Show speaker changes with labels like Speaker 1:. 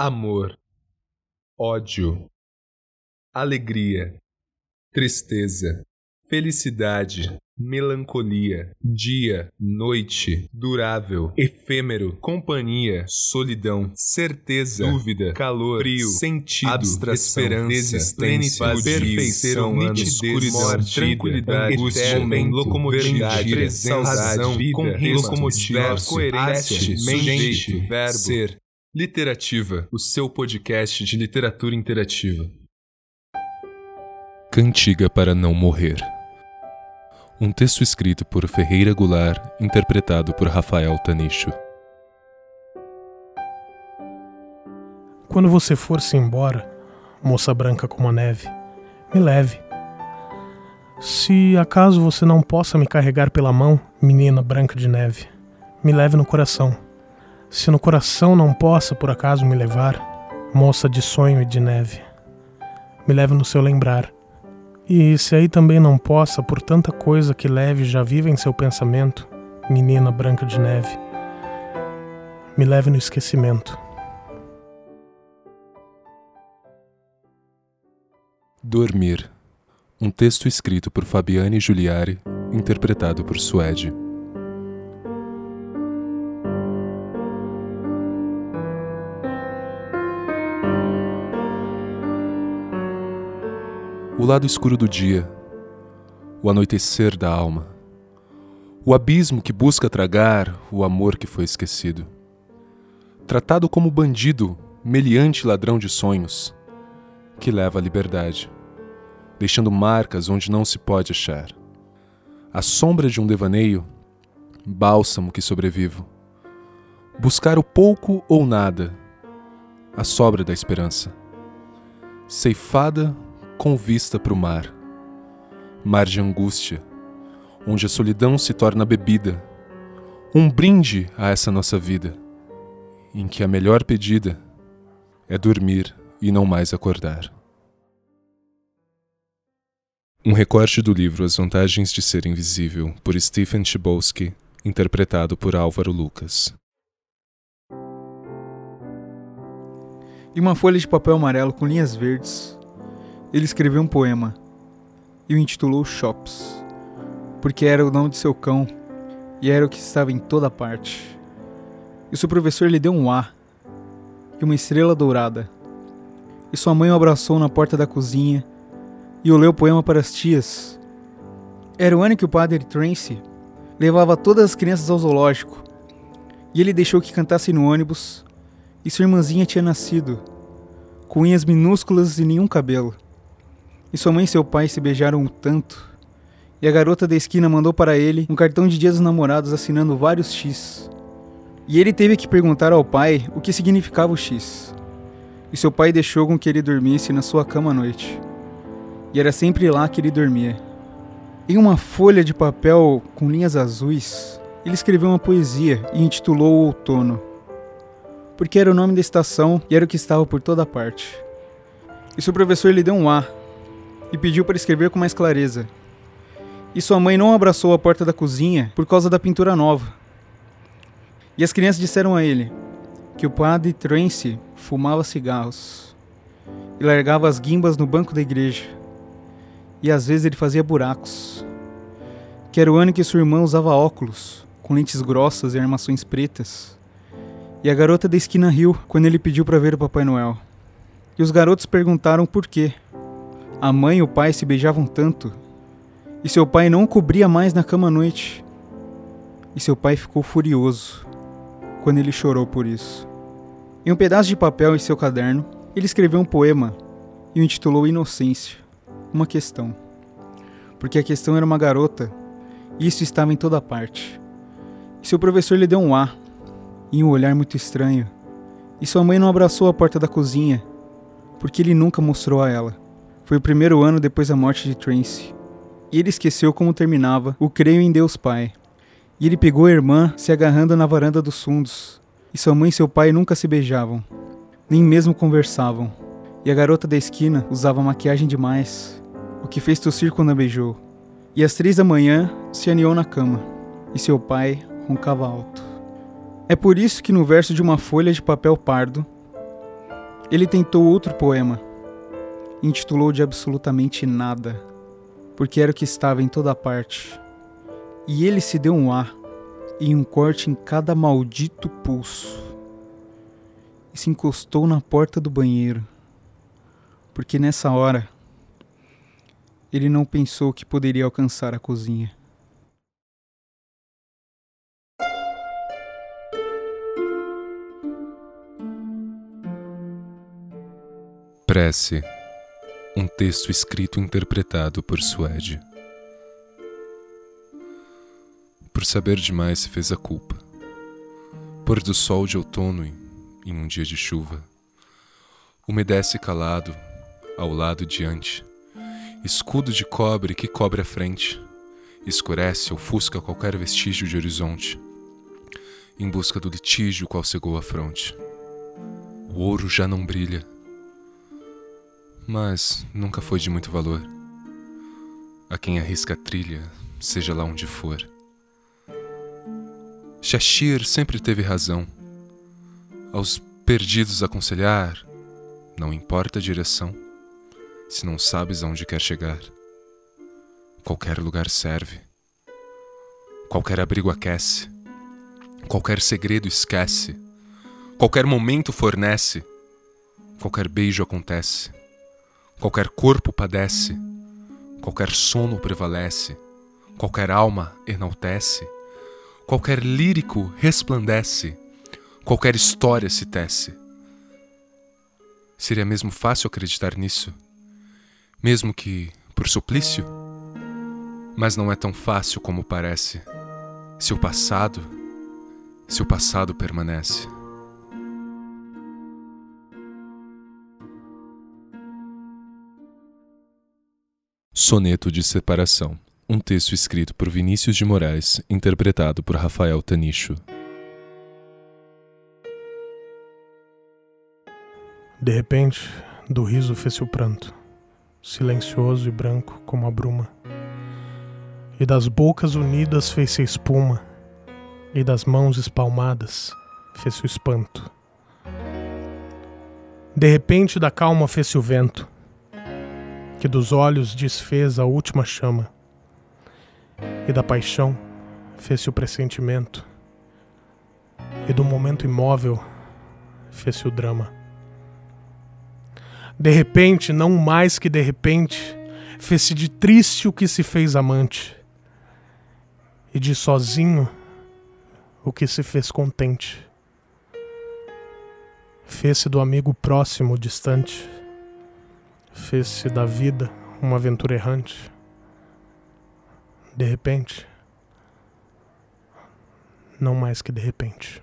Speaker 1: amor, ódio, alegria, tristeza, felicidade, melancolia, dia, noite, durável, efêmero, companhia, solidão, certeza, dúvida, calor, frio, sentido, abstração, esperança, existência, perfeição, nitidez, morte, tranquilidade, angústia, momento, locomotividade, presença, razão, vida, com locomotiva, coerência, mente, verbo, ser. Literativa, o seu podcast de literatura interativa.
Speaker 2: Cantiga para não morrer. Um texto escrito por Ferreira Goulart, interpretado por Rafael Tanicho.
Speaker 3: Quando você for-se embora, moça branca como a neve, me leve. Se acaso você não possa me carregar pela mão, menina branca de neve, me leve no coração se no coração não possa por acaso me levar, moça de sonho e de neve, me leve no seu lembrar. E se aí também não possa, por tanta coisa que leve já viva em seu pensamento, menina branca de neve, me leve no esquecimento.
Speaker 2: Dormir. Um texto escrito por Fabiane Giuliari, interpretado por Suede. O lado escuro do dia, o anoitecer da alma, o abismo que busca tragar o amor que foi esquecido. Tratado como bandido, meliante ladrão de sonhos, que leva à liberdade, deixando marcas onde não se pode achar. A sombra de um devaneio, bálsamo que sobrevivo. Buscar o pouco ou nada, a sobra da esperança. Ceifada com vista para o mar. Mar de angústia, onde a solidão se torna bebida. Um brinde a essa nossa vida, em que a melhor pedida é dormir e não mais acordar. Um recorte do livro As Vantagens de Ser Invisível, por Stephen Chbosky, interpretado por Álvaro Lucas.
Speaker 4: E uma folha de papel amarelo com linhas verdes ele escreveu um poema e o intitulou Shops, porque era o nome de seu cão e era o que estava em toda parte. E seu professor lhe deu um A e uma estrela dourada. E sua mãe o abraçou na porta da cozinha e o leu o poema para as tias. Era o ano que o padre Tracy levava todas as crianças ao zoológico e ele deixou que cantassem no ônibus e sua irmãzinha tinha nascido, com unhas minúsculas e nenhum cabelo. E sua mãe e seu pai se beijaram tanto. E a garota da esquina mandou para ele um cartão de dia dos namorados assinando vários X. E ele teve que perguntar ao pai o que significava o X. E seu pai deixou com que ele dormisse na sua cama à noite. E era sempre lá que ele dormia. Em uma folha de papel com linhas azuis, ele escreveu uma poesia e intitulou O Outono. Porque era o nome da estação e era o que estava por toda parte. E seu professor lhe deu um A e pediu para escrever com mais clareza. E sua mãe não abraçou a porta da cozinha por causa da pintura nova. E as crianças disseram a ele que o padre Trance fumava cigarros e largava as guimbas no banco da igreja. E às vezes ele fazia buracos. Que era o ano que sua irmã usava óculos, com lentes grossas e armações pretas. E a garota da esquina riu quando ele pediu para ver o Papai Noel. E os garotos perguntaram por quê. A mãe e o pai se beijavam tanto, e seu pai não cobria mais na cama à noite. E seu pai ficou furioso quando ele chorou por isso. Em um pedaço de papel em seu caderno, ele escreveu um poema e o intitulou Inocência, uma questão. Porque a questão era uma garota, e isso estava em toda parte. E seu professor lhe deu um A, e um olhar muito estranho. E sua mãe não abraçou a porta da cozinha, porque ele nunca mostrou a ela. Foi o primeiro ano depois da morte de Tracy. E ele esqueceu como terminava o Creio em Deus Pai. E ele pegou a irmã se agarrando na varanda dos fundos. E sua mãe e seu pai nunca se beijavam, nem mesmo conversavam. E a garota da esquina usava maquiagem demais, o que fez tossir quando a beijou. E às três da manhã se aninhou na cama, e seu pai roncava alto. É por isso que no verso de uma folha de papel pardo, Ele tentou outro poema, intitulou de absolutamente nada, porque era o que estava em toda parte. E ele se deu um ar e um corte em cada maldito pulso. E se encostou na porta do banheiro, porque nessa hora ele não pensou que poderia alcançar a cozinha.
Speaker 2: Prece um texto escrito e interpretado por Suede. Por saber demais se fez a culpa. Pôr do sol de outono em um dia de chuva. Umedece calado, ao lado diante. Escudo de cobre que cobre a frente. Escurece, ofusca qualquer vestígio de horizonte. Em busca do litígio qual cegou a fronte. O ouro já não brilha mas nunca foi de muito valor. A quem arrisca a trilha, seja lá onde for. Shashir sempre teve razão. Aos perdidos aconselhar, não importa a direção, se não sabes aonde quer chegar. Qualquer lugar serve. Qualquer abrigo aquece. Qualquer segredo esquece. Qualquer momento fornece. Qualquer beijo acontece. Qualquer corpo padece, qualquer sono prevalece, qualquer alma enaltece, qualquer lírico resplandece, qualquer história se tece. Seria mesmo fácil acreditar nisso, mesmo que por suplício? Mas não é tão fácil como parece. Se o passado, se o passado permanece. Soneto de Separação. Um texto escrito por Vinícius de Moraes, interpretado por Rafael Tanicho.
Speaker 3: De repente, do riso fez-se o pranto, silencioso e branco como a bruma. E das bocas unidas fez-se a espuma, e das mãos espalmadas fez-se o espanto. De repente, da calma fez-se o vento, que dos olhos desfez a última chama, e da paixão fez-se o pressentimento, e do momento imóvel fez-se o drama. De repente, não mais que de repente, fez-se de triste o que se fez amante, e de sozinho o que se fez contente. Fez-se do amigo próximo distante fez-se da vida uma aventura errante. De repente, não mais que de repente.